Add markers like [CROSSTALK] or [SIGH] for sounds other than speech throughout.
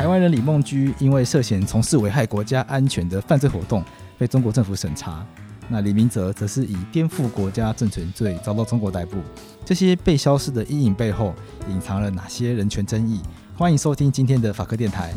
台湾人李孟居因为涉嫌从事危害国家安全的犯罪活动，被中国政府审查。那李明哲则是以颠覆国家政权罪遭到中国逮捕。这些被消失的阴影背后，隐藏了哪些人权争议？欢迎收听今天的法科电台。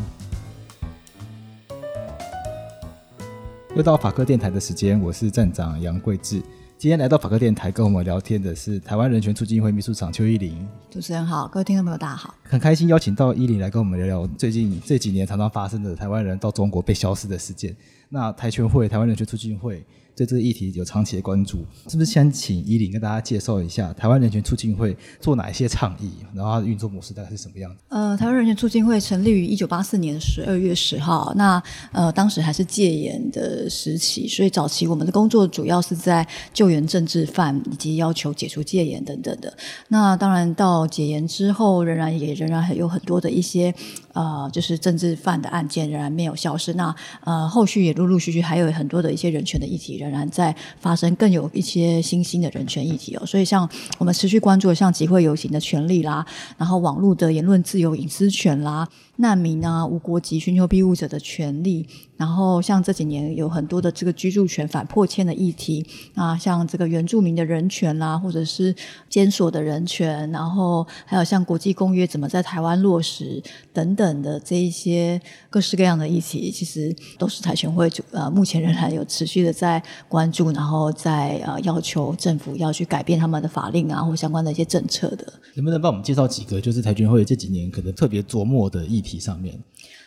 又到法科电台的时间，我是站长杨贵智。今天来到法科电台跟我们聊天的是台湾人权促进会秘书长邱依林。主持人好，各位听众朋友大家好，很开心邀请到依林来跟我们聊聊最近这几年常常发生的台湾人到中国被消失的事件。那台权会台湾人权促进会。对这个议题有长期的关注，是不是先请伊伶跟大家介绍一下台湾人权促进会做哪一些倡议，然后它的运作模式大概是什么样子？呃，台湾人权促进会成立于一九八四年十二月十号，那呃当时还是戒严的时期，所以早期我们的工作主要是在救援政治犯以及要求解除戒严等等的。那当然到解严之后，仍然也仍然还有很多的一些呃就是政治犯的案件仍然没有消失。那呃后续也陆陆续续还有很多的一些人权的议题。仍然在发生，更有一些新兴的人权议题哦。所以，像我们持续关注的，像集会游行的权利啦，然后网络的言论自由、隐私权啦。难民啊，无国籍寻求庇护者的权利，然后像这几年有很多的这个居住权反迫迁的议题啊，像这个原住民的人权啦，或者是监所的人权，然后还有像国际公约怎么在台湾落实等等的这一些各式各样的议题，其实都是台全会呃目前仍然有持续的在关注，然后在呃要求政府要去改变他们的法令啊，或相关的一些政策的。能不能帮我们介绍几个就是台全会这几年可能特别琢磨的议题？上面，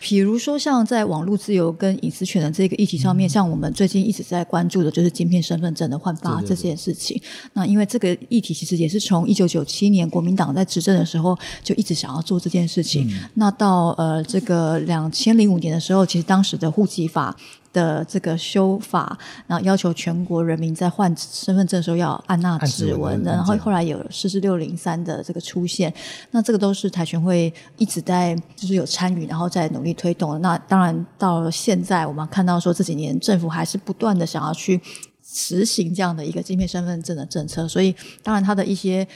比如说像在网络自由跟隐私权的这个议题上面，嗯、像我们最近一直在关注的就是晶片身份证的换发这件事情。那因为这个议题其实也是从一九九七年国民党在执政的时候就一直想要做这件事情。嗯、那到呃这个两千零五年的时候，其实当时的户籍法。的这个修法，然后要求全国人民在换身份证的时候要按捺指纹的，然后后来有四四六零三的这个出现，那这个都是台全会一直在就是有参与，然后在努力推动。那当然到了现在，我们看到说这几年政府还是不断的想要去实行这样的一个晶片身份证的政策，所以当然它的一些。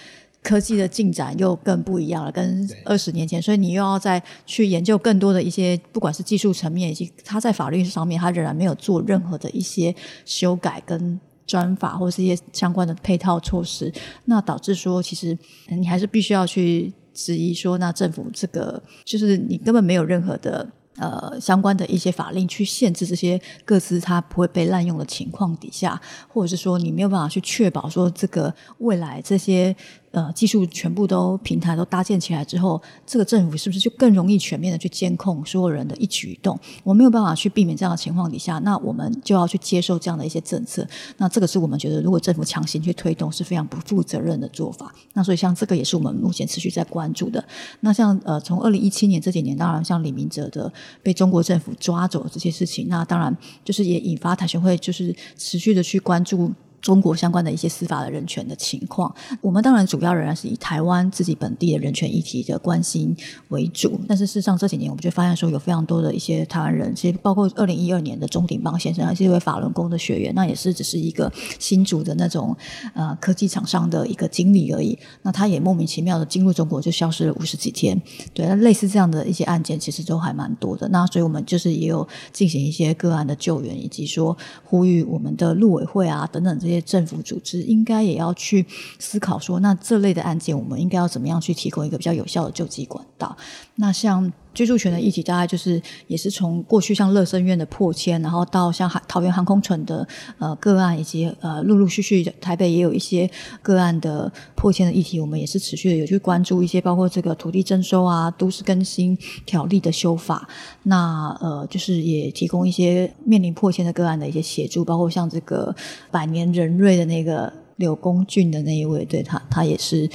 科技的进展又更不一样了，跟二十年前，所以你又要再去研究更多的一些，不管是技术层面，以及它在法律上面，它仍然没有做任何的一些修改跟专法，或是一些相关的配套措施，那导致说，其实你还是必须要去质疑说，那政府这个就是你根本没有任何的。呃，相关的一些法令去限制这些各自，它不会被滥用的情况底下，或者是说你没有办法去确保说这个未来这些呃技术全部都平台都搭建起来之后，这个政府是不是就更容易全面的去监控所有人的一举一动？我没有办法去避免这样的情况底下，那我们就要去接受这样的一些政策。那这个是我们觉得，如果政府强行去推动，是非常不负责任的做法。那所以像这个也是我们目前持续在关注的。那像呃，从二零一七年这几年，当然像李明哲的。被中国政府抓走这些事情，那当然就是也引发台权会就是持续的去关注。中国相关的一些司法的人权的情况，我们当然主要仍然是以台湾自己本地的人权议题的关心为主。但是事实上这几年，我们就发现说有非常多的一些台湾人，其实包括二零一二年的钟鼎邦先生，还是一位法轮功的学员，那也是只是一个新竹的那种呃科技厂商的一个经理而已。那他也莫名其妙的进入中国就消失了五十几天。对，那类似这样的一些案件，其实都还蛮多的。那所以我们就是也有进行一些个案的救援，以及说呼吁我们的陆委会啊等等这政府组织应该也要去思考说，那这类的案件，我们应该要怎么样去提供一个比较有效的救济管道？那像居住权的议题，大概就是也是从过去像乐生院的破迁，然后到像桃园航空城的呃个案，以及呃陆陆续续台北也有一些个案的破迁的议题，我们也是持续的有去关注一些，包括这个土地征收啊、都市更新条例的修法。那呃，就是也提供一些面临破迁的个案的一些协助，包括像这个百年人瑞的那个柳公俊的那一位，对他，他也是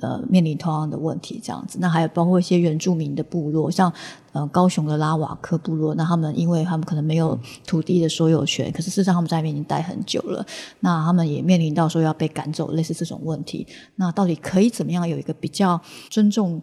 呃面临同样的问题这样子。那还有包括一些原住民的部落，像呃高雄的拉瓦克部落，那他们因为他们可能没有土地的所有权，可是事实上他们在那边已经待很久了，那他们也面临到说要被赶走，类似这种问题。那到底可以怎么样有一个比较尊重？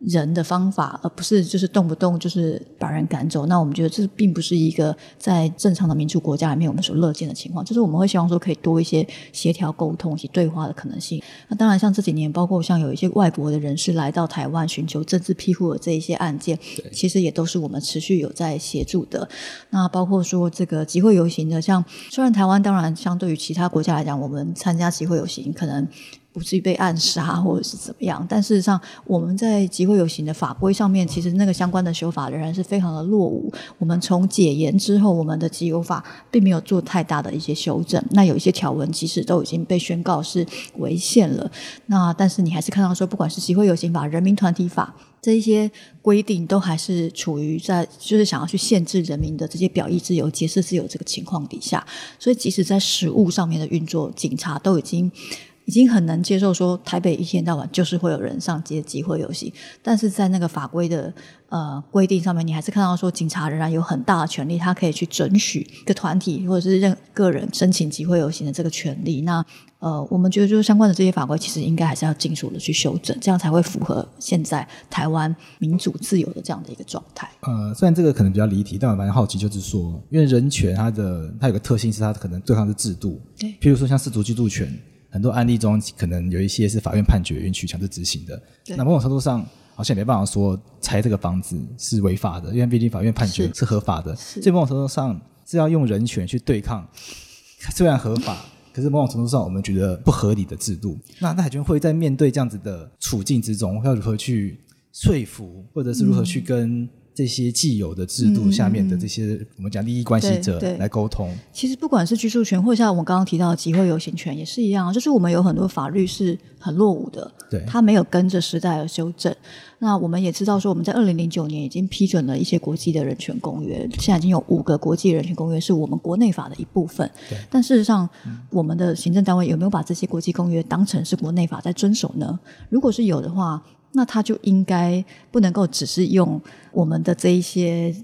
人的方法，而不是就是动不动就是把人赶走。那我们觉得这并不是一个在正常的民主国家里面我们所乐见的情况。就是我们会希望说可以多一些协调沟通以及对话的可能性。那当然，像这几年，包括像有一些外国的人士来到台湾寻求政治庇护的这一些案件，其实也都是我们持续有在协助的。那包括说这个集会游行的，像虽然台湾当然相对于其他国家来讲，我们参加集会游行可能。不至于被暗杀或者是怎么样，但事实上我们在集会游行的法规上面，其实那个相关的修法仍然是非常的落伍。我们从解严之后，我们的集游法并没有做太大的一些修正。那有一些条文其实都已经被宣告是违宪了。那但是你还是看到说，不管是集会游行法、人民团体法这一些规定，都还是处于在就是想要去限制人民的这些表意自由、结社自由这个情况底下。所以即使在实务上面的运作，警察都已经。已经很难接受说台北一天到晚就是会有人上街集会游行，但是在那个法规的呃规定上面，你还是看到说警察仍然有很大的权利，他可以去准许一个团体或者是任个人申请集会游行的这个权利。那呃，我们觉得就是相关的这些法规，其实应该还是要尽速的去修正，这样才会符合现在台湾民主自由的这样的一个状态。呃，虽然这个可能比较离题，但我蛮好奇，就是说，因为人权它的它有个特性是它可能对抗的制度，对，譬如说像氏族居住权。很多案例中，可能有一些是法院判决允许强制执行的。那某种程度上，好像也没办法说拆这个房子是违法的，因为毕竟法院判决是合法的。所以某种程度上是要用人权去对抗，[LAUGHS] 虽然合法，可是某种程度上我们觉得不合理的制度。那那海军会在面对这样子的处境之中，要如何去说服，或者是如何去跟？这些既有的制度下面的这些，嗯、我们讲利益关系者来沟通。其实不管是居住权，或像我们刚刚提到的集会游行权，也是一样，就是我们有很多法律是很落伍的，对，它没有跟着时代而修正。那我们也知道说，我们在二零零九年已经批准了一些国际的人权公约，现在已经有五个国际人权公约是我们国内法的一部分。对，但事实上，嗯、我们的行政单位有没有把这些国际公约当成是国内法在遵守呢？如果是有的话，那他就应该不能够只是用我们的这一些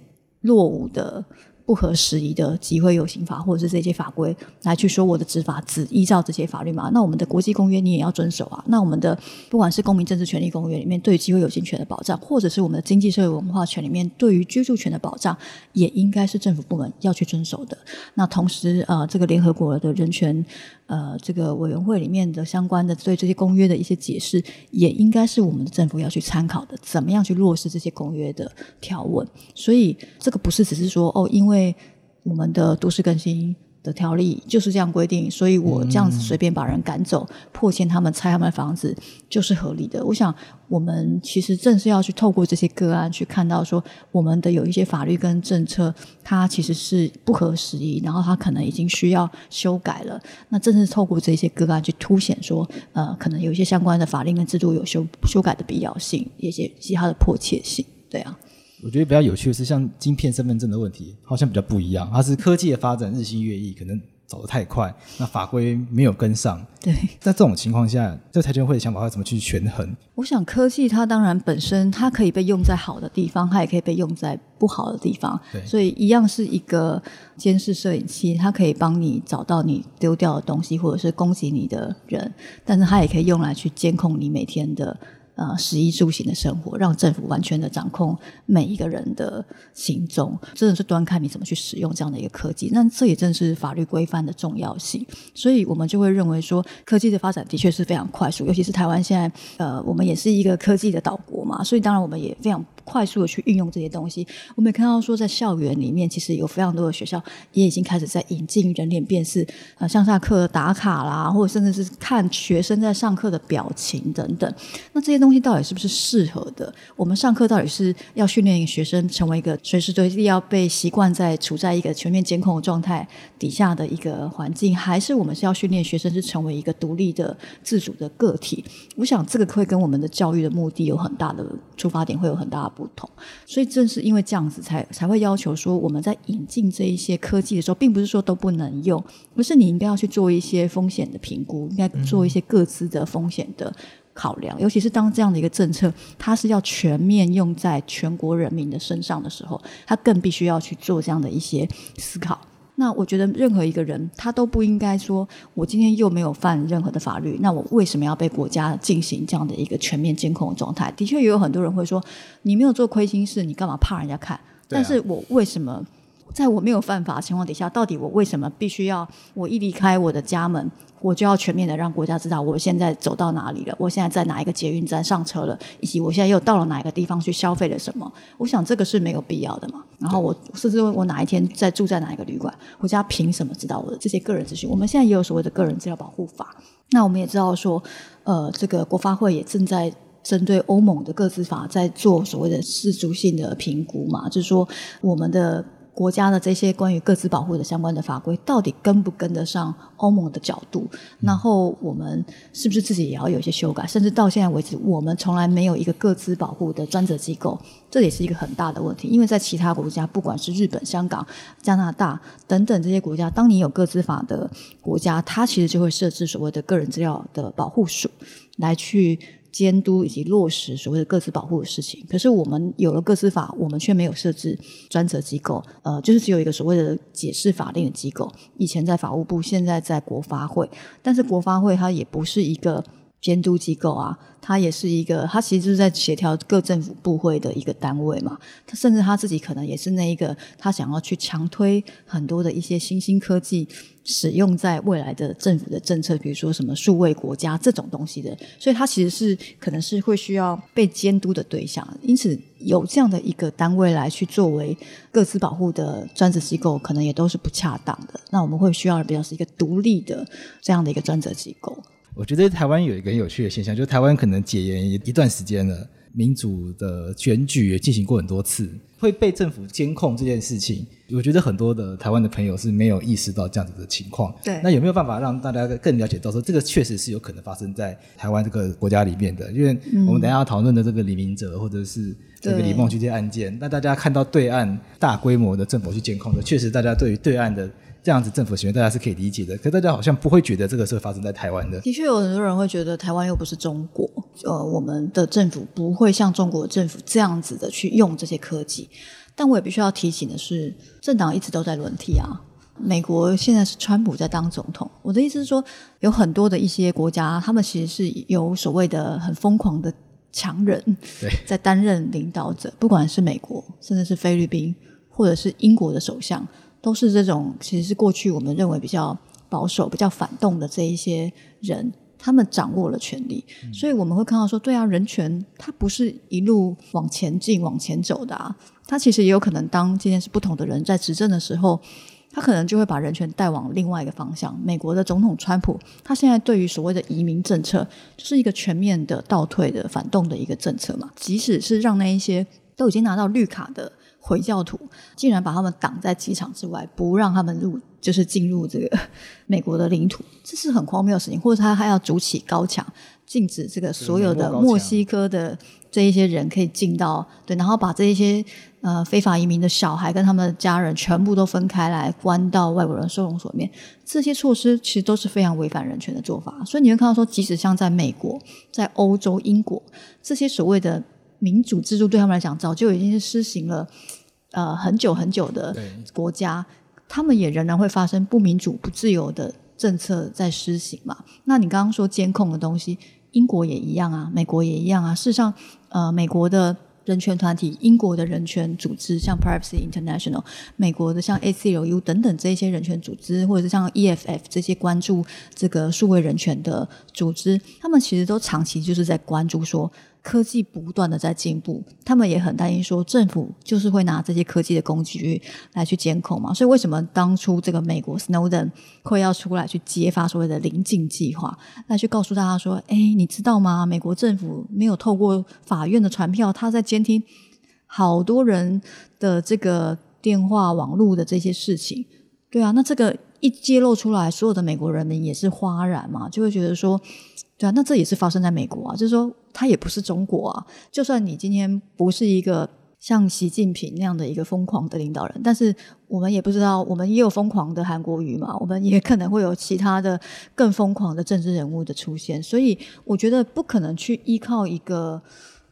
落伍的。不合时宜的集会游行法，或者是这些法规来去说我的执法只依照这些法律嘛？那我们的国际公约你也要遵守啊。那我们的不管是公民政治权利公约里面对于集会游行权的保障，或者是我们的经济社会文化权里面对于居住权的保障，也应该是政府部门要去遵守的。那同时，呃，这个联合国的人权呃这个委员会里面的相关的对这些公约的一些解释，也应该是我们的政府要去参考的，怎么样去落实这些公约的条文。所以这个不是只是说哦，因为我们的都市更新的条例就是这样规定，所以我这样子随便把人赶走、破迁他们、拆他们的房子就是合理的。我想，我们其实正是要去透过这些个案去看到，说我们的有一些法律跟政策，它其实是不合时宜，然后它可能已经需要修改了。那正是透过这些个案去凸显说，呃，可能有一些相关的法令跟制度有修修改的必要性，以及其他的迫切性，对啊。我觉得比较有趣的是，像晶片身份证的问题，好像比较不一样。它是科技的发展日新月异，可能走得太快，那法规没有跟上。对，在这种情况下，这台权会的想法要怎么去权衡？我想科技它当然本身它可以被用在好的地方，它也可以被用在不好的地方。对，所以一样是一个监视摄影器，它可以帮你找到你丢掉的东西，或者是攻击你的人，但是它也可以用来去监控你每天的。呃，食衣住行的生活，让政府完全的掌控每一个人的行踪，真的是端看你怎么去使用这样的一个科技。那这也正是法律规范的重要性，所以我们就会认为说，科技的发展的确是非常快速，尤其是台湾现在，呃，我们也是一个科技的岛国嘛，所以当然我们也非常。快速的去运用这些东西，我们也看到说，在校园里面，其实有非常多的学校也已经开始在引进人脸辨识，呃，上下课打卡啦，或者甚至是看学生在上课的表情等等。那这些东东西到底是不是适合的？我们上课到底是要训练学生成为一个随时随地要被习惯在处在一个全面监控的状态底下的一个环境，还是我们是要训练学生是成为一个独立的自主的个体？我想这个会跟我们的教育的目的有很大的出发点会有很大的不同，所以正是因为这样子才，才会要求说，我们在引进这一些科技的时候，并不是说都不能用，而是你应该要去做一些风险的评估，应该做一些各自的风险的考量，尤其是当这样的一个政策，它是要全面用在全国人民的身上的时候，它更必须要去做这样的一些思考。那我觉得任何一个人，他都不应该说，我今天又没有犯任何的法律，那我为什么要被国家进行这样的一个全面监控的状态？的确，也有很多人会说，你没有做亏心事，你干嘛怕人家看？但是我为什么？在我没有犯法的情况底下，到底我为什么必须要我一离开我的家门，我就要全面的让国家知道我现在走到哪里了？我现在在哪一个捷运站上车了？以及我现在又到了哪一个地方去消费了什么？我想这个是没有必要的嘛。然后我甚至问我哪一天在住在哪一个旅馆，国家凭什么知道我的这些个人资讯？我们现在也有所谓的个人资料保护法。那我们也知道说，呃，这个国发会也正在针对欧盟的个资法在做所谓的适足性的评估嘛，就是说我们的。国家的这些关于各自保护的相关的法规，到底跟不跟得上欧盟的角度？然后我们是不是自己也要有一些修改？甚至到现在为止，我们从来没有一个各自保护的专责机构，这也是一个很大的问题。因为在其他国家，不管是日本、香港、加拿大等等这些国家，当你有各自法的国家，它其实就会设置所谓的个人资料的保护署来去。监督以及落实所谓的各自保护的事情，可是我们有了各自法，我们却没有设置专责机构，呃，就是只有一个所谓的解释法令的机构。以前在法务部，现在在国发会，但是国发会它也不是一个监督机构啊，它也是一个，它其实就是在协调各政府部会的一个单位嘛。它甚至他自己可能也是那一个，他想要去强推很多的一些新兴科技。使用在未来的政府的政策，比如说什么数位国家这种东西的，所以它其实是可能是会需要被监督的对象。因此，有这样的一个单位来去作为各自保护的专职机构，可能也都是不恰当的。那我们会需要比较是一个独立的这样的一个专责机构。我觉得台湾有一个很有趣的现象，就是台湾可能解严一一段时间了。民主的选举也进行过很多次，会被政府监控这件事情，我觉得很多的台湾的朋友是没有意识到这样子的情况。对，那有没有办法让大家更了解到说，这个确实是有可能发生在台湾这个国家里面的？因为我们等一下要讨论的这个李明哲或者是这个李孟居这些案件，那大家看到对岸大规模的政府去监控的，确实大家对于对岸的。这样子政府行为大家是可以理解的，可大家好像不会觉得这个是发生在台湾的。的确有很多人会觉得台湾又不是中国，呃，我们的政府不会像中国政府这样子的去用这些科技。但我也必须要提醒的是，政党一直都在轮替啊。美国现在是川普在当总统，我的意思是说，有很多的一些国家，他们其实是有所谓的很疯狂的强人在担任领导者，不管是美国，甚至是菲律宾，或者是英国的首相。都是这种，其实是过去我们认为比较保守、比较反动的这一些人，他们掌握了权力，嗯、所以我们会看到说，对啊，人权它不是一路往前进、往前走的啊，它其实也有可能，当今天是不同的人在执政的时候，他可能就会把人权带往另外一个方向。美国的总统川普，他现在对于所谓的移民政策，就是一个全面的倒退的反动的一个政策嘛，即使是让那一些都已经拿到绿卡的。回教徒竟然把他们挡在机场之外，不让他们入，[LAUGHS] 就是进入这个美国的领土，这是很荒谬的事情。或者他还要筑起高墙，禁止这个所有的墨西哥的这一些人可以进到，对，然后把这一些呃非法移民的小孩跟他们的家人全部都分开来关到外国人收容所里面。这些措施其实都是非常违反人权的做法。所以你会看到说，即使像在美国、在欧洲、英国这些所谓的。民主制度对他们来讲，早就已经是施行了，呃，很久很久的国家，他们也仍然会发生不民主、不自由的政策在施行嘛。那你刚刚说监控的东西，英国也一样啊，美国也一样啊。事实上，呃，美国的。人权团体，英国的人权组织，像 Privacy International，美国的像 ACLU 等等这些人权组织，或者是像 EFF 这些关注这个数位人权的组织，他们其实都长期就是在关注说，科技不断的在进步，他们也很担心说，政府就是会拿这些科技的工具来去监控嘛。所以为什么当初这个美国 Snowden 会要出来去揭发所谓的棱镜计划，来去告诉大家说，哎，你知道吗？美国政府没有透过法院的传票，他在监听好多人的这个电话、网络的这些事情，对啊，那这个一揭露出来，所有的美国人民也是哗然嘛，就会觉得说，对啊，那这也是发生在美国啊，就是说他也不是中国啊。就算你今天不是一个像习近平那样的一个疯狂的领导人，但是我们也不知道，我们也有疯狂的韩国瑜嘛，我们也可能会有其他的更疯狂的政治人物的出现，所以我觉得不可能去依靠一个。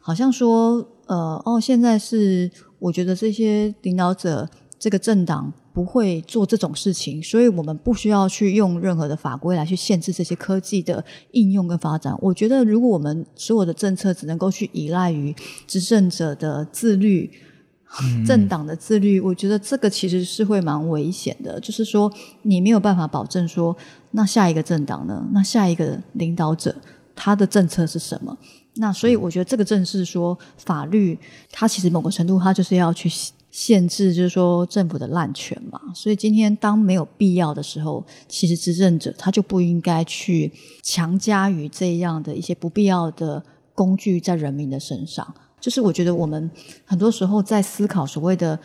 好像说，呃，哦，现在是我觉得这些领导者这个政党不会做这种事情，所以我们不需要去用任何的法规来去限制这些科技的应用跟发展。我觉得，如果我们所有的政策只能够去依赖于执政者的自律、政党的自律，我觉得这个其实是会蛮危险的。就是说，你没有办法保证说，那下一个政党呢？那下一个领导者他的政策是什么？那所以我觉得这个正是说，法律它其实某个程度它就是要去。限制就是说政府的滥权嘛，所以今天当没有必要的时候，其实执政者他就不应该去强加于这样的一些不必要的工具在人民的身上。就是我觉得我们很多时候在思考所谓的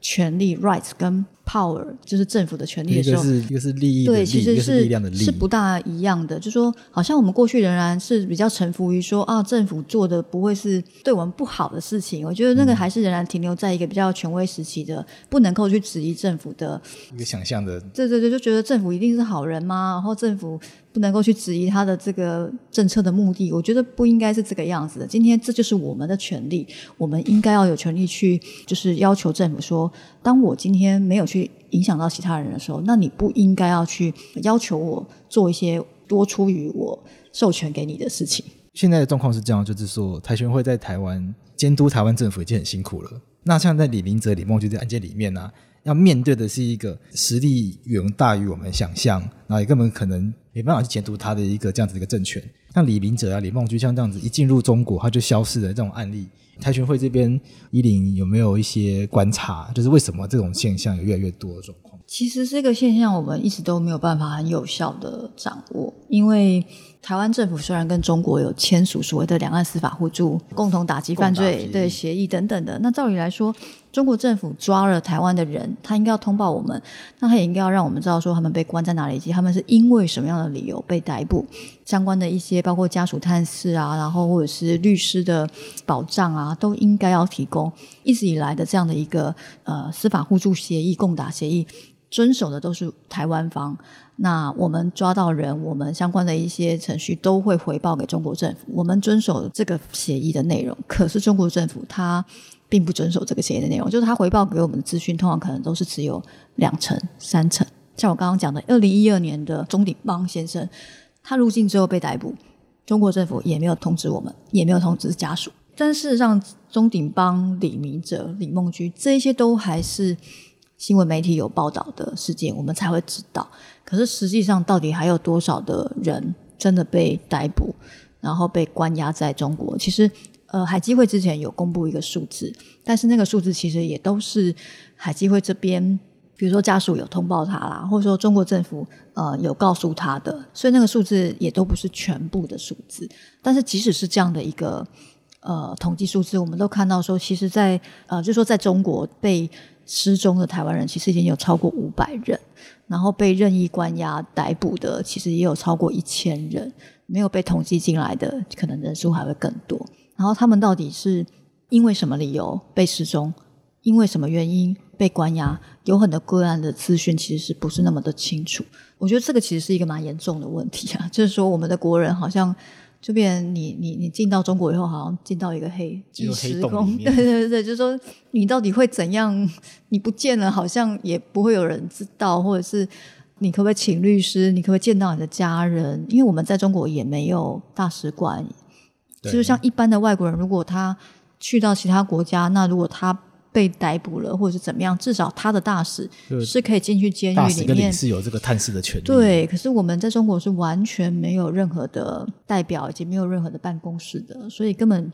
权利 rights 跟 power 就是政府的权利的时候，一个是一个是利益对，其实是，是力量的力，是不大一样的。就是说好像我们过去仍然是比较臣服于说啊，政府做的不会是对我们不好的事情。我觉得那个还是仍然停留在一个比较权威时期的，不能够去质疑政府的一个想象的。对对对，就觉得政府一定是好人吗？然后政府不能够去质疑他的这个政策的目的。我觉得不应该是这个样子的。今天这就是我们的权利，我们应该要有权利去，就是要求政府说，当我今天没有去。去影响到其他人的时候，那你不应该要去要求我做一些多出于我授权给你的事情。现在的状况是这样，就是说台权会在台湾监督台湾政府已经很辛苦了。那像在李明哲、李孟居这案件里面呢、要面对的是一个实力远大于我们想象，然后也根本可能没办法去监督他的一个这样子的一个政权。像李明哲啊、李孟居像这样子一进入中国他就消失的这种案例。台权会这边，伊林有没有一些观察？就是为什么这种现象有越来越多的状况？其实这个现象我们一直都没有办法很有效的掌握，因为台湾政府虽然跟中国有签署所谓的两岸司法互助、共同打击犯罪对协议等等的，那照理来说，中国政府抓了台湾的人，他应该要通报我们，那他也应该要让我们知道说他们被关在哪里，以及他们是因为什么样的理由被逮捕，相关的一些包括家属探视啊，然后或者是律师的保障啊，都应该要提供。一直以来的这样的一个呃司法互助协议、共打协议，遵守的都是台湾方。那我们抓到人，我们相关的一些程序都会回报给中国政府，我们遵守这个协议的内容。可是中国政府他。并不遵守这个协议的内容，就是他回报给我们的资讯，通常可能都是只有两成、三成。像我刚刚讲的，二零一二年的钟鼎邦先生，他入境之后被逮捕，中国政府也没有通知我们，也没有通知家属。但事实上，钟鼎邦、李明哲、李梦居这些都还是新闻媒体有报道的事件，我们才会知道。可是实际上，到底还有多少的人真的被逮捕，然后被关押在中国？其实。呃，海基会之前有公布一个数字，但是那个数字其实也都是海基会这边，比如说家属有通报他啦，或者说中国政府呃有告诉他的，所以那个数字也都不是全部的数字。但是即使是这样的一个呃统计数字，我们都看到说，其实在呃就说在中国被失踪的台湾人，其实已经有超过五百人，然后被任意关押逮捕的，其实也有超过一千人，没有被统计进来的，可能人数还会更多。然后他们到底是因为什么理由被失踪？因为什么原因被关押？有很多个案的资讯其实是不是那么的清楚？我觉得这个其实是一个蛮严重的问题啊！就是说，我们的国人好像就变你你你进到中国以后，好像进到一个黑异时空。[LAUGHS] 对对对，就是说你到底会怎样？你不见了，好像也不会有人知道，或者是你可不可以请律师？你可不可以见到你的家人？因为我们在中国也没有大使馆。就是像一般的外国人，如果他去到其他国家，那如果他被逮捕了或者是怎么样，至少他的大使是可以进去监狱里面。大使跟领事有这个探视的权利。对，可是我们在中国是完全没有任何的代表，以及没有任何的办公室的，所以根本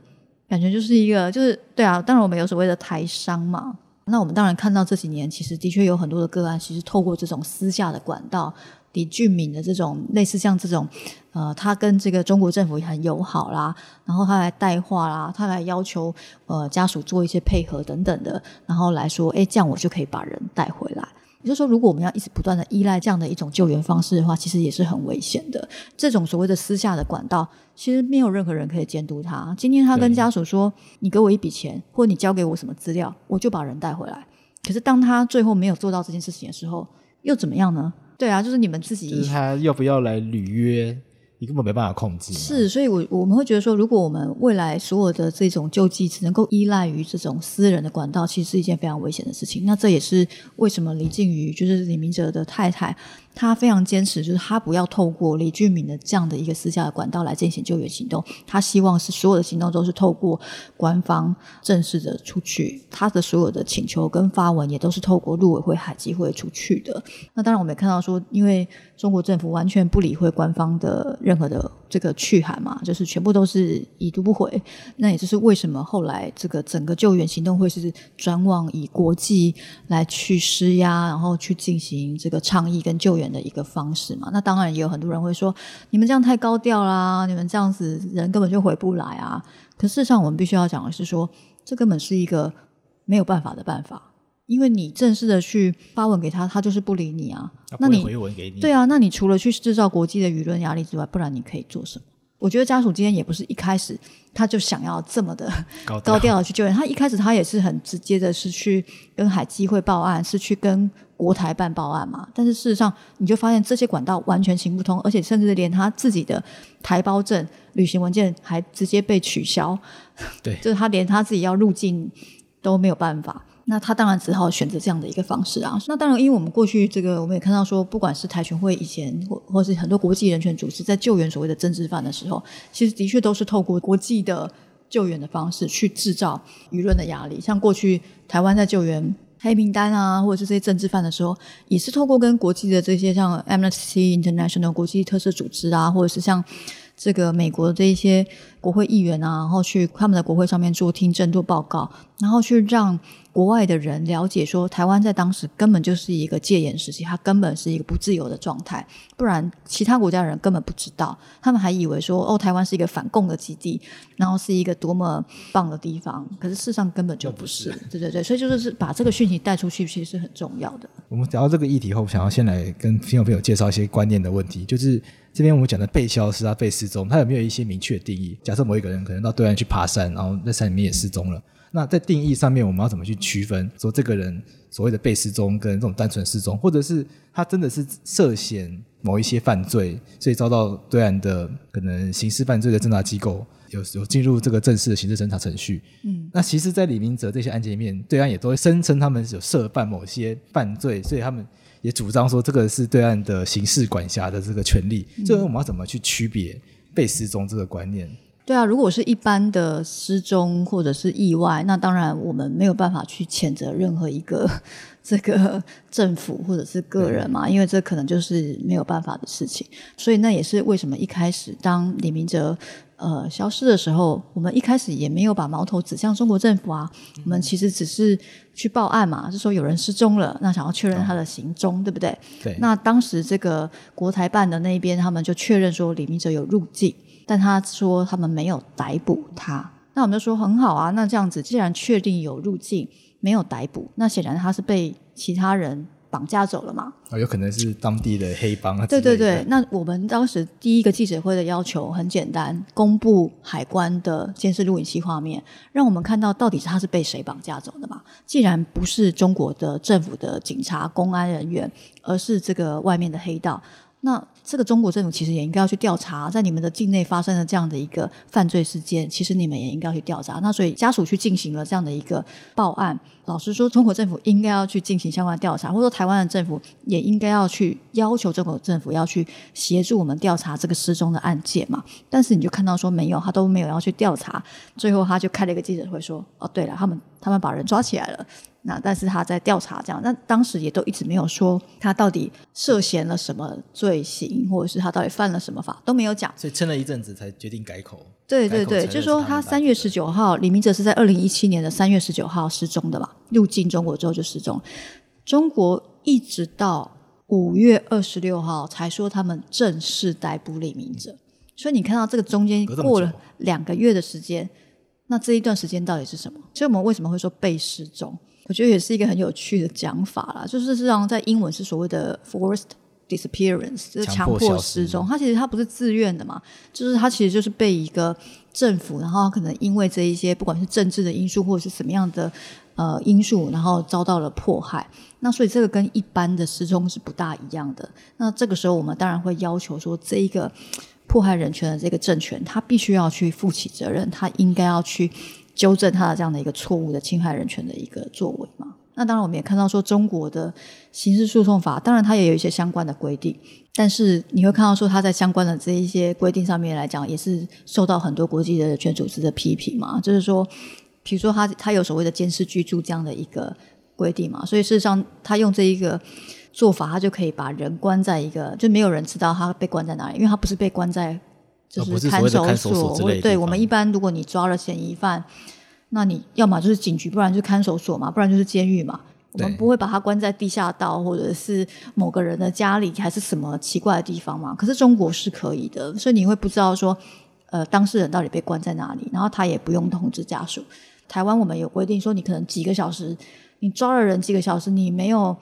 感觉就是一个，就是对啊。当然我们有所谓的台商嘛，那我们当然看到这几年其实的确有很多的个案，其实透过这种私下的管道。李俊敏的这种类似像这种，呃，他跟这个中国政府也很友好啦，然后他来带话啦，他来要求呃家属做一些配合等等的，然后来说，哎，这样我就可以把人带回来。也就是说，如果我们要一直不断的依赖这样的一种救援方式的话，其实也是很危险的。这种所谓的私下的管道，其实没有任何人可以监督他。今天他跟家属说，你给我一笔钱，或你交给我什么资料，我就把人带回来。可是当他最后没有做到这件事情的时候，又怎么样呢？对啊，就是你们自己。就是他要不要来履约？你根本没办法控制。是，所以我我们会觉得说，如果我们未来所有的这种救济只能够依赖于这种私人的管道，其实是一件非常危险的事情。那这也是为什么李静瑜就是李明哲的太太。他非常坚持，就是他不要透过李俊明的这样的一个私下的管道来进行救援行动。他希望是所有的行动都是透过官方正式的出去，他的所有的请求跟发文也都是透过陆委会、海基会出去的。那当然，我们也看到说，因为中国政府完全不理会官方的任何的这个去函嘛，就是全部都是已读不回。那也就是为什么后来这个整个救援行动会是转往以国际来去施压，然后去进行这个倡议跟救援。的一个方式嘛，那当然也有很多人会说，你们这样太高调啦，你们这样子人根本就回不来啊。可事实上，我们必须要讲的是说，这根本是一个没有办法的办法，因为你正式的去发文给他，他就是不理你啊。那你回文给你，对啊，那你除了去制造国际的舆论压力之外，不然你可以做什么？我觉得家属今天也不是一开始他就想要这么的高调 [LAUGHS] 的去救援，他一开始他也是很直接的，是去跟海基会报案，是去跟国台办报案嘛。但是事实上，你就发现这些管道完全行不通，而且甚至连他自己的台胞证、旅行文件还直接被取消。对，[LAUGHS] 就是他连他自己要入境都没有办法。那他当然只好选择这样的一个方式啊。那当然，因为我们过去这个，我们也看到说，不管是台全会以前，或或是很多国际人权组织在救援所谓的政治犯的时候，其实的确都是透过国际的救援的方式去制造舆论的压力。像过去台湾在救援黑名单啊，或者是这些政治犯的时候，也是透过跟国际的这些像 Amnesty International 国际特色组织啊，或者是像。这个美国的这一些国会议员啊，然后去他们的国会上面做听证、做报告，然后去让国外的人了解说，台湾在当时根本就是一个戒严时期，它根本是一个不自由的状态。不然，其他国家的人根本不知道，他们还以为说，哦，台湾是一个反共的基地，然后是一个多么棒的地方。可是事实上根本就不是。对对对，所以就是把这个讯息带出去，其实是很重要的。我们聊到这个议题后，想要先来跟听众朋友介绍一些观念的问题，就是。这边我们讲的被消失啊、被失踪，它有没有一些明确的定义？假设某一个人可能到对岸去爬山，然后在山里面也失踪了，那在定义上面我们要怎么去区分？说这个人所谓的被失踪跟这种单纯失踪，或者是他真的是涉嫌某一些犯罪，所以遭到对岸的可能刑事犯罪的侦查机构有有进入这个正式的刑事侦查程序。嗯，那其实，在李明哲这些案件里面，对岸也都会声称他们有涉犯某些犯罪，所以他们。也主张说，这个是对岸的刑事管辖的这个权利。这、嗯、我们要怎么去区别被失踪这个观念？对啊，如果是一般的失踪或者是意外，那当然我们没有办法去谴责任何一个 [LAUGHS] 这个政府或者是个人嘛，因为这可能就是没有办法的事情。所以那也是为什么一开始当李明哲。呃，消失的时候，我们一开始也没有把矛头指向中国政府啊，嗯、我们其实只是去报案嘛，是说有人失踪了，那想要确认他的行踪，哦、对不对？对。那当时这个国台办的那边，他们就确认说李明哲有入境，但他说他们没有逮捕他。那我们就说很好啊，那这样子既然确定有入境，没有逮捕，那显然他是被其他人。绑架走了嘛？哦，有可能是当地的黑帮啊。对对对，那我们当时第一个记者会的要求很简单，公布海关的监视录影器画面，让我们看到到底是他是被谁绑架走的嘛？既然不是中国的政府的警察、公安人员，而是这个外面的黑道。那这个中国政府其实也应该要去调查，在你们的境内发生了这样的一个犯罪事件，其实你们也应该要去调查。那所以家属去进行了这样的一个报案。老实说，中国政府应该要去进行相关调查，或者说台湾的政府也应该要去要求中国政府要去协助我们调查这个失踪的案件嘛。但是你就看到说没有，他都没有要去调查，最后他就开了一个记者会说：“哦，对了，他们他们把人抓起来了。”那但是他在调查这样，那当时也都一直没有说他到底涉嫌了什么罪行，或者是他到底犯了什么法都没有讲，所以撑了一阵子才决定改口。对对对，就是说他三月十九号，李明哲是在二零一七年的三月十九号失踪的嘛，入境中国之后就失踪，中国一直到五月二十六号才说他们正式逮捕李明哲，所以你看到这个中间过了两个月的时间，那这一段时间到底是什么？所以我们为什么会说被失踪？我觉得也是一个很有趣的讲法啦，就是实际上在英文是所谓的 forced disappearance，就是强迫失踪。他其实他不是自愿的嘛，就是他其实就是被一个政府，然后可能因为这一些不管是政治的因素或者是什么样的呃因素，然后遭到了迫害。那所以这个跟一般的失踪是不大一样的。那这个时候我们当然会要求说，这一个迫害人权的这个政权，他必须要去负起责任，他应该要去纠正他的这样的一个错误的侵害人权的一个作为嘛。那当然，我们也看到说，中国的刑事诉讼法，当然它也有一些相关的规定，但是你会看到说，它在相关的这一些规定上面来讲，也是受到很多国际的人权组织的批评嘛。就是说，比如说他他有所谓的监视居住这样的一个规定嘛，所以事实上，他用这一个。做法，他就可以把人关在一个，就没有人知道他被关在哪里，因为他不是被关在就是看守所。哦、对，我们一般如果你抓了嫌疑犯，那你要么就是警局，不然就是看守所嘛，不然就是监狱嘛。我们不会把他关在地下道或者是某个人的家里，还是什么奇怪的地方嘛。可是中国是可以的，所以你会不知道说，呃，当事人到底被关在哪里，然后他也不用通知家属。台湾我们有规定说，你可能几个小时，你抓了人几个小时，你没有。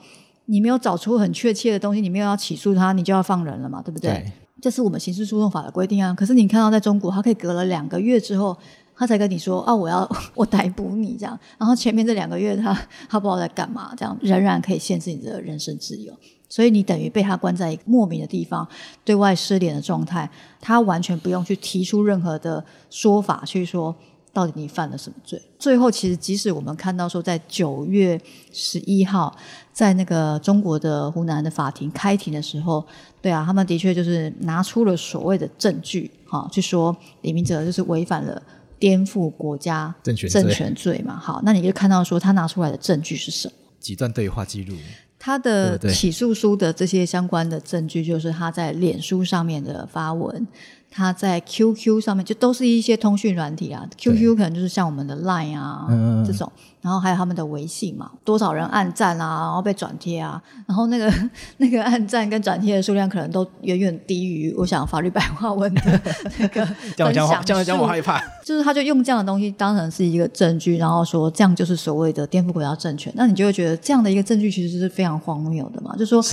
你没有找出很确切的东西，你没有要起诉他，你就要放人了嘛，对不对？对。这是我们刑事诉讼法的规定啊。可是你看到在中国，他可以隔了两个月之后，他才跟你说啊，我要 [LAUGHS] 我逮捕你这样。然后前面这两个月他他不知道在干嘛，这样仍然可以限制你的人身自由。所以你等于被他关在一个莫名的地方，对外失联的状态，他完全不用去提出任何的说法去说。到底你犯了什么罪？最后，其实即使我们看到说，在九月十一号，在那个中国的湖南的法庭开庭的时候，对啊，他们的确就是拿出了所谓的证据，哈，去说李明哲就是违反了颠覆国家政权政权罪嘛。好，那你就看到说他拿出来的证据是什么？几段对话记录。他的起诉书的这些相关的证据，就是他在脸书上面的发文。他在 QQ 上面就都是一些通讯软体啊，QQ 可能就是像我们的 Line 啊这种，然后还有他们的微信嘛，多少人按赞啊，然后被转贴啊，然后那个那个按赞跟转贴的数量可能都远远低于我想法律白话文的那个 [LAUGHS] 分享数。这样讲我害怕。就是他就用这样的东西当成是一个证据，然后说这样就是所谓的颠覆国家政权，那你就会觉得这样的一个证据其实是非常荒谬的嘛，就是说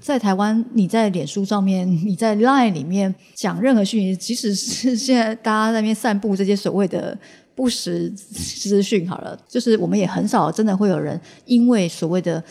在台湾你在脸书上面，你在 Line 里面讲任何讯息。即使是现在大家在那边散布这些所谓的不实资讯，好了，就是我们也很少真的会有人因为所谓的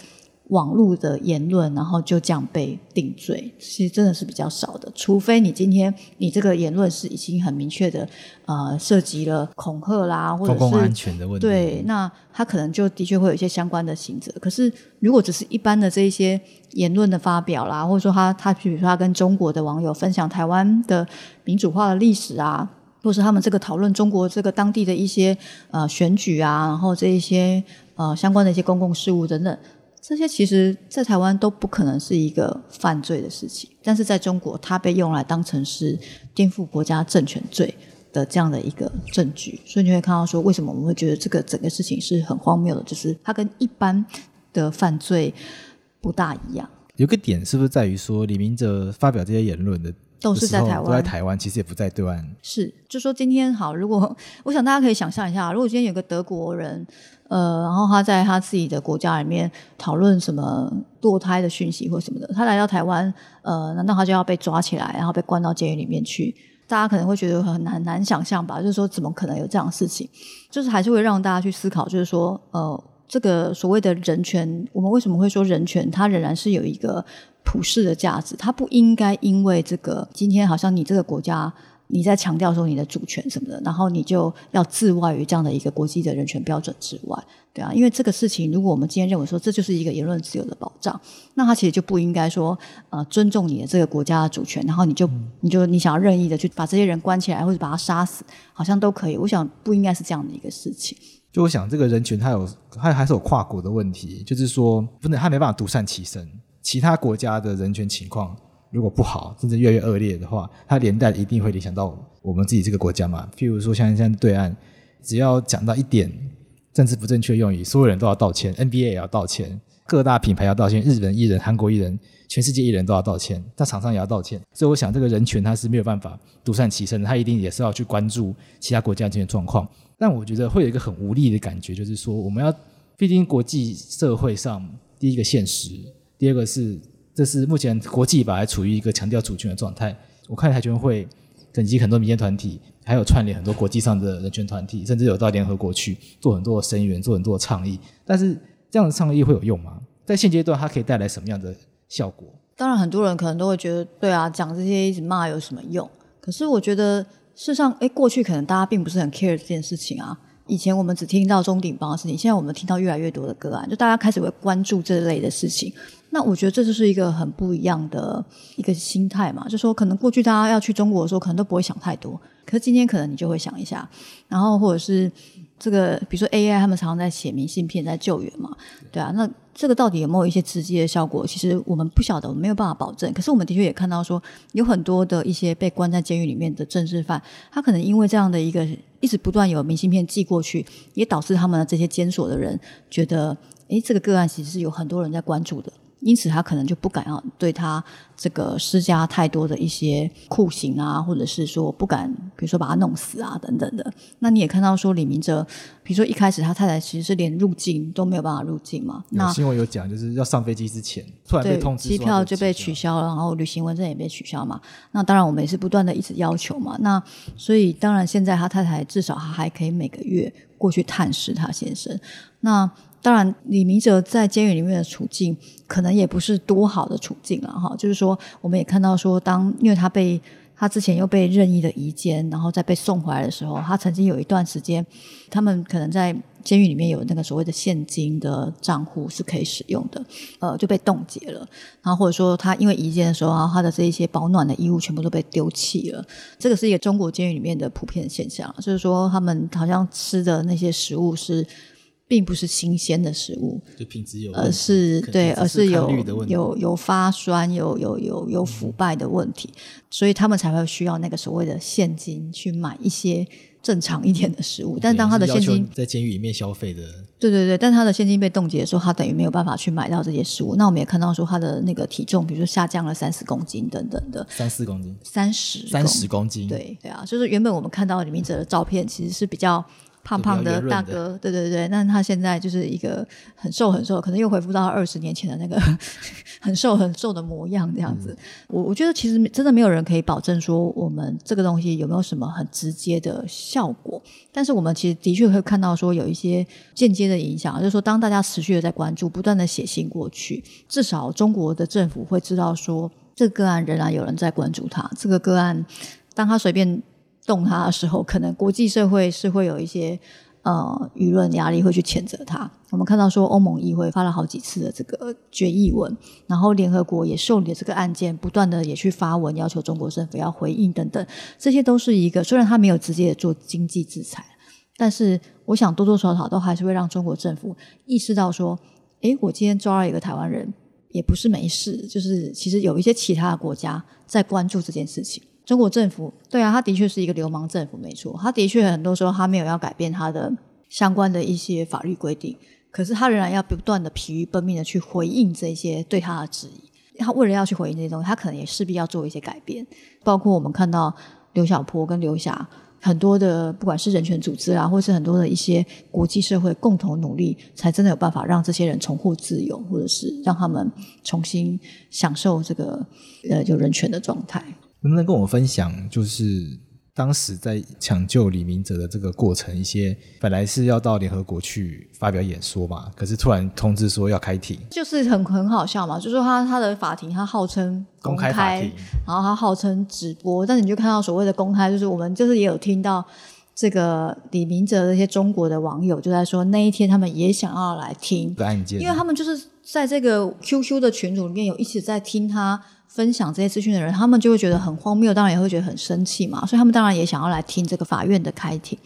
网络的言论，然后就这样被定罪。其实真的是比较少的，除非你今天你这个言论是已经很明确的，呃，涉及了恐吓啦，或者是安全的问题，对，那他可能就的确会有一些相关的刑责。可是如果只是一般的这一些言论的发表啦，或者说他他比如说他跟中国的网友分享台湾的民主化的历史啊，或是他们这个讨论中国这个当地的一些呃选举啊，然后这一些呃相关的一些公共事务等等。这些其实，在台湾都不可能是一个犯罪的事情，但是在中国，它被用来当成是颠覆国家政权罪的这样的一个证据，所以你会看到说，为什么我们会觉得这个整个事情是很荒谬的，就是它跟一般的犯罪不大一样。有个点是不是在于说，李明哲发表这些言论的？都是在台湾，都在台湾，其实也不在对岸。是，就说今天好，如果我想大家可以想象一下，如果今天有个德国人，呃，然后他在他自己的国家里面讨论什么堕胎的讯息或什么的，他来到台湾，呃，难道他就要被抓起来，然后被关到监狱里面去？大家可能会觉得很难难想象吧？就是说，怎么可能有这样的事情？就是还是会让大家去思考，就是说，呃，这个所谓的人权，我们为什么会说人权？它仍然是有一个。普世的价值，它不应该因为这个今天好像你这个国家你在强调说你的主权什么的，然后你就要置外于这样的一个国际的人权标准之外，对啊，因为这个事情，如果我们今天认为说这就是一个言论自由的保障，那它其实就不应该说呃尊重你的这个国家的主权，然后你就你就你想要任意的去把这些人关起来或者把他杀死，好像都可以。我想不应该是这样的一个事情。就我想这个人权他有他还是有跨国的问题，就是说不能他没办法独善其身。其他国家的人权情况如果不好，甚至越来越恶劣的话，它连带一定会影响到我们自己这个国家嘛。譬如说，像现在对岸，只要讲到一点政治不正确用语，所有人都要道歉，NBA 也要道歉，各大品牌要道歉，日本艺人、韩国艺人、全世界艺人都要道歉，那厂商也要道歉。所以，我想这个人权它是没有办法独善其身的，它一定也是要去关注其他国家这些状况。但我觉得会有一个很无力的感觉，就是说，我们要毕竟国际社会上第一个现实。第二个是，这是目前国际吧还处于一个强调主权的状态。我看台权会等级很多民间团体，还有串联很多国际上的人权团体，甚至有到联合国去做很多的声援，做很多的倡议。但是这样的倡议会有用吗？在现阶段，它可以带来什么样的效果？当然，很多人可能都会觉得，对啊，讲这些一直骂有什么用？可是我觉得事实上，哎，过去可能大家并不是很 care 这件事情啊。以前我们只听到中鼎邦的事情，现在我们听到越来越多的个案，就大家开始会关注这类的事情。那我觉得这就是一个很不一样的一个心态嘛，就说可能过去大家要去中国的时候，可能都不会想太多，可是今天可能你就会想一下，然后或者是这个，比如说 AI，他们常常在写明信片在救援嘛，对啊，那这个到底有没有一些直接的效果？其实我们不晓得，我们没有办法保证。可是我们的确也看到说，有很多的一些被关在监狱里面的政治犯，他可能因为这样的一个一直不断有明信片寄过去，也导致他们的这些监所的人觉得，诶，这个个案其实是有很多人在关注的。因此，他可能就不敢要对他这个施加太多的一些酷刑啊，或者是说不敢，比如说把他弄死啊等等的。那你也看到说，李明哲，比如说一开始他太太其实是连入境都没有办法入境嘛。那新闻有讲，就是要上飞机之前突然被通知，机票就被取消了，然后旅行文证也被取消嘛。那当然，我们也是不断的一直要求嘛。那所以，当然现在他太太至少他还可以每个月过去探视他先生。那当然，李明哲在监狱里面的处境可能也不是多好的处境了哈。就是说，我们也看到说，当因为他被他之前又被任意的移监，然后再被送回来的时候，他曾经有一段时间，他们可能在监狱里面有那个所谓的现金的账户是可以使用的，呃，就被冻结了。然后或者说，他因为移监的时候，然后他的这一些保暖的衣物全部都被丢弃了。这个是一个中国监狱里面的普遍现象，就是说他们好像吃的那些食物是。并不是新鲜的食物，就品质有，而是对，而是有有有发酸、有有有有腐败的问题，嗯，所以他们才会需要那个所谓的现金去买一些正常一点的食物。但当他的现金在监狱里面消费的，对对对，但他的现金被冻结的时候，他等于没有办法去买到这些食物。那我们也看到说，他的那个体重，比如说下降了三四公斤等等的，三四公斤，三十三十公斤，对对啊，就是原本我们看到李明哲的照片，其实是比较。胖胖的大哥，对对对，那他现在就是一个很瘦很瘦，可能又恢复到二十年前的那个 [LAUGHS] 很瘦很瘦的模样这样子。我、嗯、我觉得其实真的没有人可以保证说我们这个东西有没有什么很直接的效果，但是我们其实的确会看到说有一些间接的影响，就是说当大家持续的在关注，不断的写信过去，至少中国的政府会知道说这个个案仍然有人在关注他，这个个案当他随便。动他的时候，可能国际社会是会有一些呃舆论压力，会去谴责他。我们看到说，欧盟议会发了好几次的这个决议文，然后联合国也受理了这个案件，不断的也去发文要求中国政府要回应等等。这些都是一个，虽然他没有直接做经济制裁，但是我想多多少少都还是会让中国政府意识到说，诶，我今天抓了一个台湾人，也不是没事，就是其实有一些其他的国家在关注这件事情。中国政府对啊，他的确是一个流氓政府，没错。他的确很多时候他没有要改变他的相关的一些法律规定，可是他仍然要不断的疲于奔命的去回应这些对他的质疑。他为了要去回应这些东西，他可能也势必要做一些改变。包括我们看到刘晓波跟刘霞很多的，不管是人权组织啊，或是很多的一些国际社会共同努力，才真的有办法让这些人重获自由，或者是让他们重新享受这个呃有人权的状态。能不能跟我分享，就是当时在抢救李明哲的这个过程，一些本来是要到联合国去发表演说嘛，可是突然通知说要开庭，就是很很好笑嘛，就是说他他的法庭，他号称公开，公开法庭，然后他号称直播，但是你就看到所谓的公开，就是我们就是也有听到这个李明哲的一些中国的网友就在说，那一天他们也想要来听案件，因为他们就是在这个 QQ 的群组里面有一直在听他。分享这些资讯的人，他们就会觉得很荒谬，当然也会觉得很生气嘛，所以他们当然也想要来听这个法院的开庭。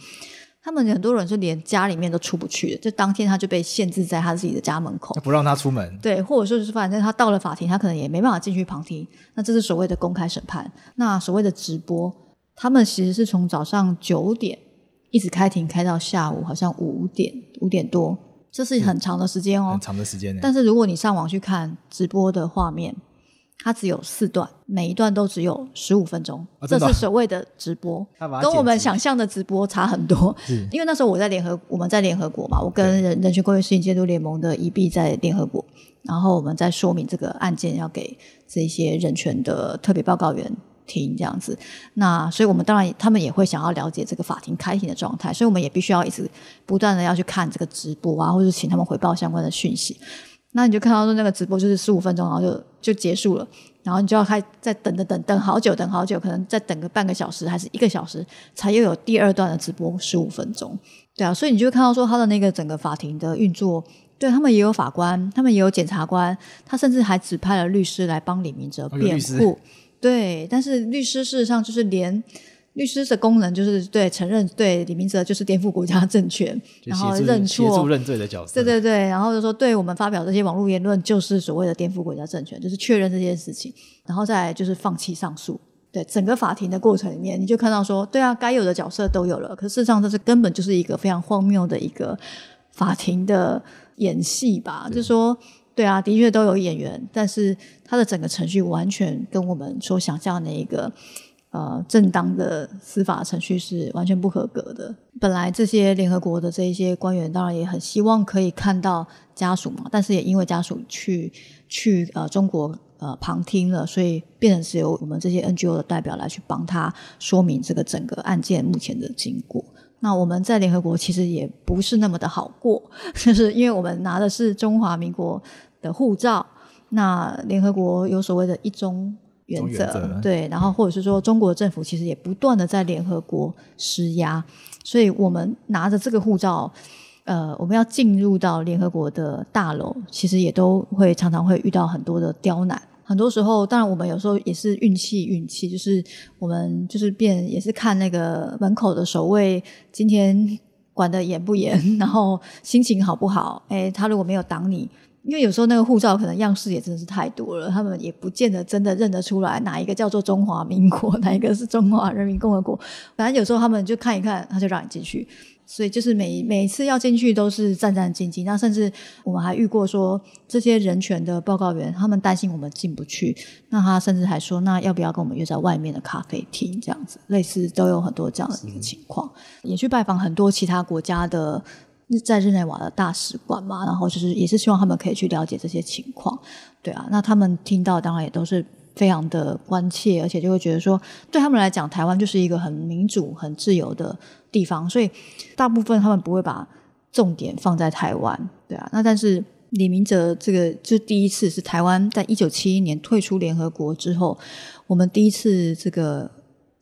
他们很多人是连家里面都出不去的，就当天他就被限制在他自己的家门口，不让他出门。对，或者说是反正他到了法庭，他可能也没办法进去旁听。那这是所谓的公开审判。那所谓的直播，他们其实是从早上九点一直开庭开到下午好像五点五点多，这是很长的时间哦，很长的时间。但是如果你上网去看直播的画面。它只有四段，每一段都只有十五分钟，哦，这是所谓的直播，[LAUGHS] 跟我们想象的直播差很多。[LAUGHS] 因为那时候我在联合，我们在联合国嘛，我跟人人权公约事情监督联盟的宜碧在联合国，然后我们在说明这个案件要给这些人权的特别报告员听这样子。那所以我们当然他们也会想要了解这个法庭开庭的状态，所以我们也必须要一直不断的要去看这个直播啊，或者请他们回报相关的讯息。那你就看到说那个直播就是十五分钟，然后就就结束了，然后你就要开再等等等等好久，等好久，可能再等个半个小时还是一个小时，才又有第二段的直播十五分钟。对啊，所以你就会看到说他的那个整个法庭的运作，对他们也有法官，他们也有检察官，他甚至还指派了律师来帮李明哲辩护。对，但是律师事实上就是连。律师的功能就是对承认对李明哲就是颠覆国家政权，然后认错、协助认罪的角色。对对对，然后就说对我们发表这些网络言论就是所谓的颠覆国家政权，就是确认这件事情，然后再来就是放弃上诉。对整个法庭的过程里面，你就看到说，对啊，该有的角色都有了，可事实上这是根本就是一个非常荒谬的一个法庭的演戏吧？就是说，对啊，的确都有演员，但是他的整个程序完全跟我们所想象的一个。呃，正当的司法程序是完全不合格的。本来这些联合国的这一些官员，当然也很希望可以看到家属嘛，但是也因为家属去去呃中国呃旁听了，所以变成是由我们这些 NGO 的代表来去帮他说明这个整个案件目前的经过。那我们在联合国其实也不是那么的好过，[LAUGHS] 就是因为我们拿的是中华民国的护照，那联合国有所谓的一中。原则，原则对，然后或者是说，中国政府其实也不断的在联合国施压，所以我们拿着这个护照，呃，我们要进入到联合国的大楼，其实也都会常常会遇到很多的刁难。很多时候，当然我们有时候也是运气，运气就是我们就是变，也是看那个门口的守卫今天管的严不严，[LAUGHS] 然后心情好不好。诶，他如果没有挡你。因为有时候那个护照可能样式也真的是太多了，他们也不见得真的认得出来哪一个叫做中华民国，[LAUGHS] 哪一个是中华人民共和国。反正有时候他们就看一看，他就让你进去。所以就是每每次要进去都是战战兢兢。那甚至我们还遇过说，这些人权的报告员，他们担心我们进不去，那他甚至还说，那要不要跟我们约在外面的咖啡厅这样子？类似都有很多这样的一个情况。也去拜访很多其他国家的。在日内瓦的大使馆嘛，然后就是也是希望他们可以去了解这些情况，对啊，那他们听到当然也都是非常的关切，而且就会觉得说，对他们来讲，台湾就是一个很民主、很自由的地方，所以大部分他们不会把重点放在台湾，对啊，那但是李明哲这个就是第一次是台湾在一九七一年退出联合国之后，我们第一次这个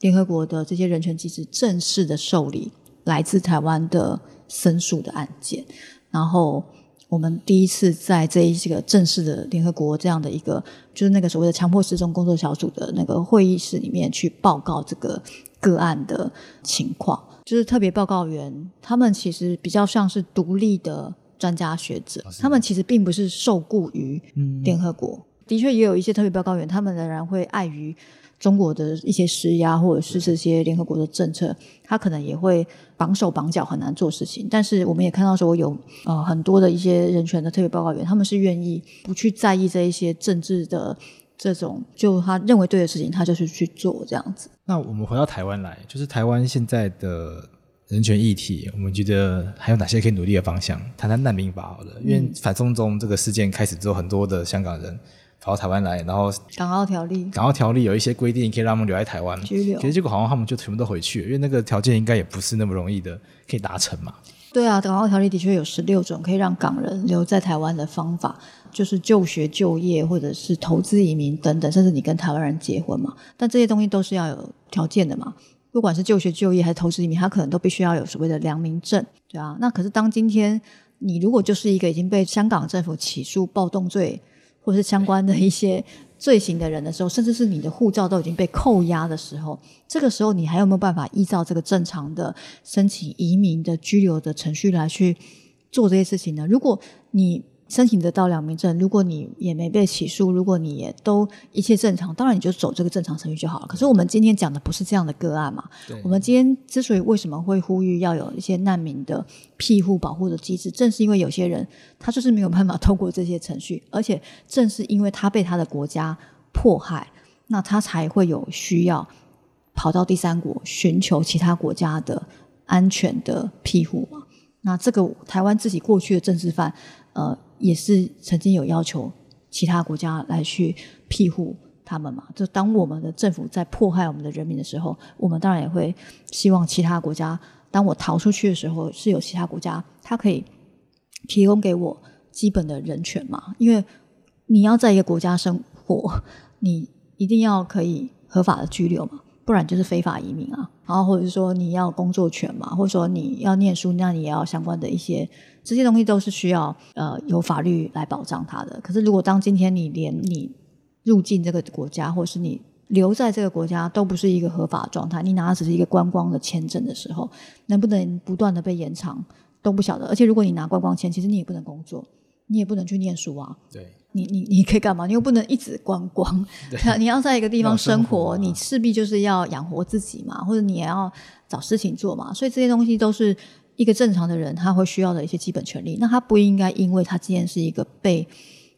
联合国的这些人权机制正式的受理来自台湾的。申诉的案件，然后我们第一次在这一个正式的联合国这样的一个，就是那个所谓的强迫失踪工作小组的那个会议室里面去报告这个个案的情况，就是特别报告员他们其实比较像是独立的专家学者，他们其实并不是受雇于联合国，的确也有一些特别报告员，他们仍然会碍于。中国的一些施压，或者是这些联合国的政策，他可能也会绑手绑脚，很难做事情。但是我们也看到说有呃很多的一些人权的特别报告员，他们是愿意不去在意这一些政治的这种，就他认为对的事情，他就是去做这样子。那我们回到台湾来，就是台湾现在的人权议题，我们觉得还有哪些可以努力的方向？谈谈难民法好了，因为反送中这个事件开始之后，很多的香港人。跑到台湾来，然后港澳条例，港澳条例有一些规定可以让他们留在台湾。其实结果好像他们就全部都回去了，因为那个条件应该也不是那么容易的可以达成嘛。对啊，港澳条例的确有十六种可以让港人留在台湾的方法，就是就学、就业或者是投资移民等等，甚至你跟台湾人结婚嘛。但这些东西都是要有条件的嘛，不管是就学、就业还是投资移民，他可能都必须要有所谓的良民证，对啊。那可是当今天你如果就是一个已经被香港政府起诉暴动罪，或是相关的一些罪行的人的时候，甚至是你的护照都已经被扣押的时候，这个时候你还有没有办法依照这个正常的申请移民的居留的程序来去做这些事情呢？如果你申请得到良民证，如果你也没被起诉，如果你也都一切正常，当然你就走这个正常程序就好了。可是我们今天讲的不是这样的个案嘛？我们今天之所以为什么会呼吁要有一些难民的庇护保护的机制，正是因为有些人他就是没有办法透过这些程序，[LAUGHS] 而且正是因为他被他的国家迫害，那他才会有需要跑到第三国寻求其他国家的安全的庇护嘛。那这个台湾自己过去的政治犯，呃。也是曾经有要求其他国家来去庇护他们嘛？就当我们的政府在迫害我们的人民的时候，我们当然也会希望其他国家，当我逃出去的时候，是有其他国家他可以提供给我基本的人权嘛，因为你要在一个国家生活，你一定要可以合法的居留嘛，不然就是非法移民啊。然后或者是说你要工作权嘛，或者说你要念书，那你也要相关的一些这些东西都是需要呃有法律来保障它的。可是如果当今天你连你入境这个国家，或是你留在这个国家都不是一个合法状态，你拿的只是一个观光的签证的时候，能不能不断的被延长都不晓得。而且如果你拿观光签，其实你也不能工作，你也不能去念书啊。对，你你你可以干嘛？你又不能一直观光，[LAUGHS] 你要在一个地方生活，生活你势必就是要养活自己嘛，或者你也要找事情做嘛。所以这些东西都是一个正常的人他会需要的一些基本权利。那他不应该因为他今天是一个被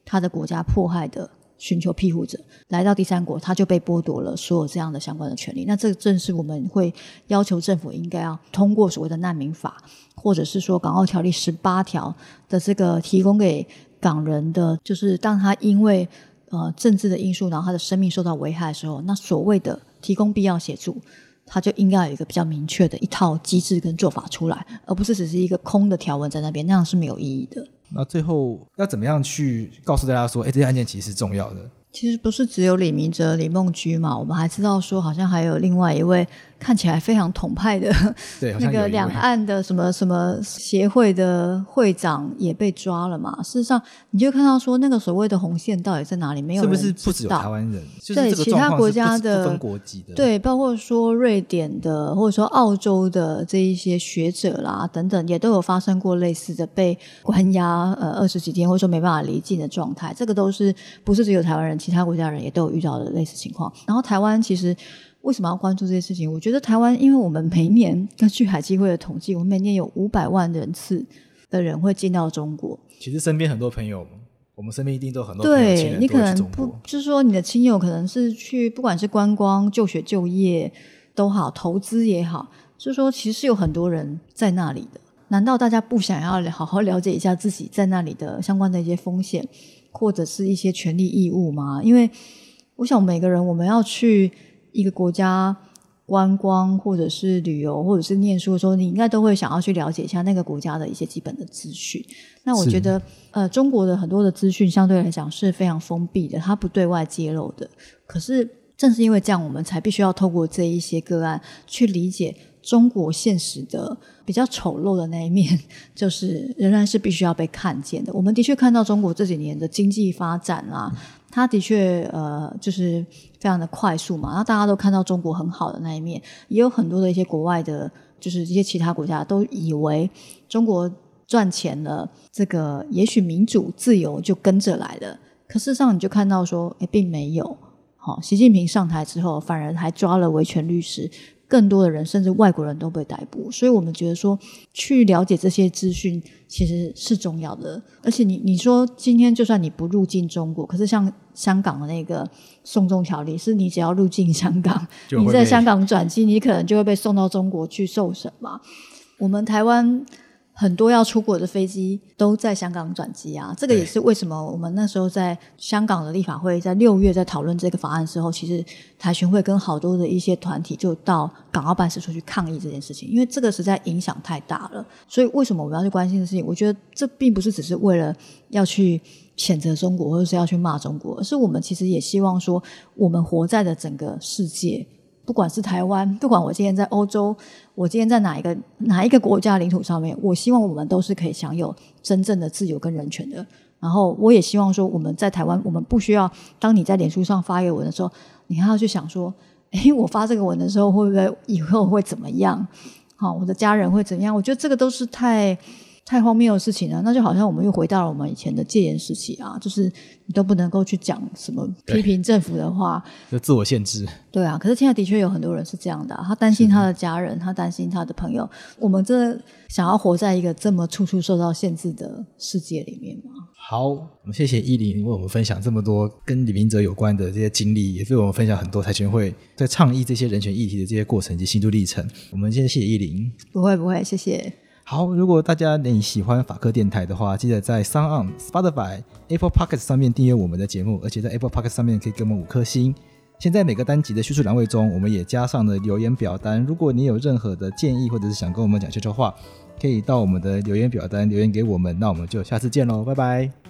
他的国家迫害的。寻求庇护者来到第三国，他就被剥夺了所有这样的相关的权利。那这正是我们会要求政府应该要通过所谓的难民法，或者是说《港澳条例》十八条的这个提供给港人的，就是当他因为呃政治的因素，然后他的生命受到危害的时候，那所谓的提供必要协助，他就应该有一个比较明确的一套机制跟做法出来，而不是只是一个空的条文在那边，那样是没有意义的。那最后要怎么样去告诉大家说，哎，这些案件其实是重要的？其实不是只有李明哲、李梦居嘛，我们还知道说，好像还有另外一位。看起来非常统派的，对，[LAUGHS] 那个两岸的什么什么协会的会长也被抓了嘛。事实上，你就看到说，那个所谓的红线到底在哪里？没有。是不是不只有台湾人？对，其他国家的，分国籍的，对，包括说瑞典的，或者说澳洲的这一些学者啦等等，也都有发生过类似的被关押呃二十几天，或者说没办法离境的状态。这个都是不是只有台湾人，其他国家人也都有遇到的类似情况。然后台湾其实。为什么要关注这些事情？我觉得台湾，因为我们每年根据海基会的统计，我们每年有五百万人次的人会进到中国。其实身边很多朋友，我们身边一定都有很多朋友对，你可能不，就是说你的亲友可能是去，不管是观光、就学、就业都好，投资也好，就是说其实有很多人在那里的。难道大家不想要好好了解一下自己在那里的相关的一些风险，或者是一些权利义务吗？因为我想每个人我们要去。一个国家观光，或者是旅游，或者是念书的时候，你应该都会想要去了解一下那个国家的一些基本的资讯。那我觉得，呃，中国的很多的资讯相对来讲是非常封闭的，它不对外揭露的。可是正是因为这样，我们才必须要透过这一些个案去理解中国现实的比较丑陋的那一面，就是仍然是必须要被看见的。我们的确看到中国这几年的经济发展啊。他的确，呃，就是非常的快速嘛。然后大家都看到中国很好的那一面，也有很多的一些国外的，就是一些其他国家都以为中国赚钱了，这个也许民主自由就跟着来了。可事实上，你就看到说，哎，并没有。好，习近平上台之后，反而还抓了维权律师。更多的人，甚至外国人都被逮捕，所以我们觉得说，去了解这些资讯其实是重要的。而且你，你你说今天就算你不入境中国，可是像香港的那个送中条例，是你只要入境香港，你在香港转机，你可能就会被送到中国去受审嘛。我们台湾。很多要出国的飞机都在香港转机啊，这个也是为什么我们那时候在香港的立法会在六月在讨论这个法案的时候，其实台巡会跟好多的一些团体就到港澳办事处去抗议这件事情，因为这个实在影响太大了。所以为什么我们要去关心的事情？我觉得这并不是只是为了要去谴责中国或者是要去骂中国，而是我们其实也希望说，我们活在的整个世界。不管是台湾，不管我今天在欧洲，我今天在哪一个哪一个国家领土上面，我希望我们都是可以享有真正的自由跟人权的。然后，我也希望说，我们在台湾，我们不需要当你在脸书上发一个文的时候，你还要去想说，诶，我发这个文的时候会不会以后会怎么样？好，我的家人会怎样？我觉得这个都是太。太荒谬的事情了，那就好像我们又回到了我们以前的戒严时期啊，就是你都不能够去讲什么批评政府的话，就自我限制。对啊，可是现在的确有很多人是这样的啊，他担心他的家人，他担心他的朋友。我们真的想要活在一个这么处处受到限制的世界里面吗？好，我们谢谢依林为我们分享这么多跟李明哲有关的这些经历，也为我们分享很多台权会在倡议这些人权议题的这些过程及心路历程。我们先谢谢依林。不会不会，谢谢。好，如果大家你喜欢法科电台的话，记得在 Sound、Spotify、Apple p o c k e t 上面订阅我们的节目，而且在 Apple p o c k e t 上面可以给我们五颗星。现在每个单集的叙述栏位中，我们也加上了留言表单。如果你有任何的建议，或者是想跟我们讲悄悄话，可以到我们的留言表单留言给我们。那我们就下次见喽，拜拜。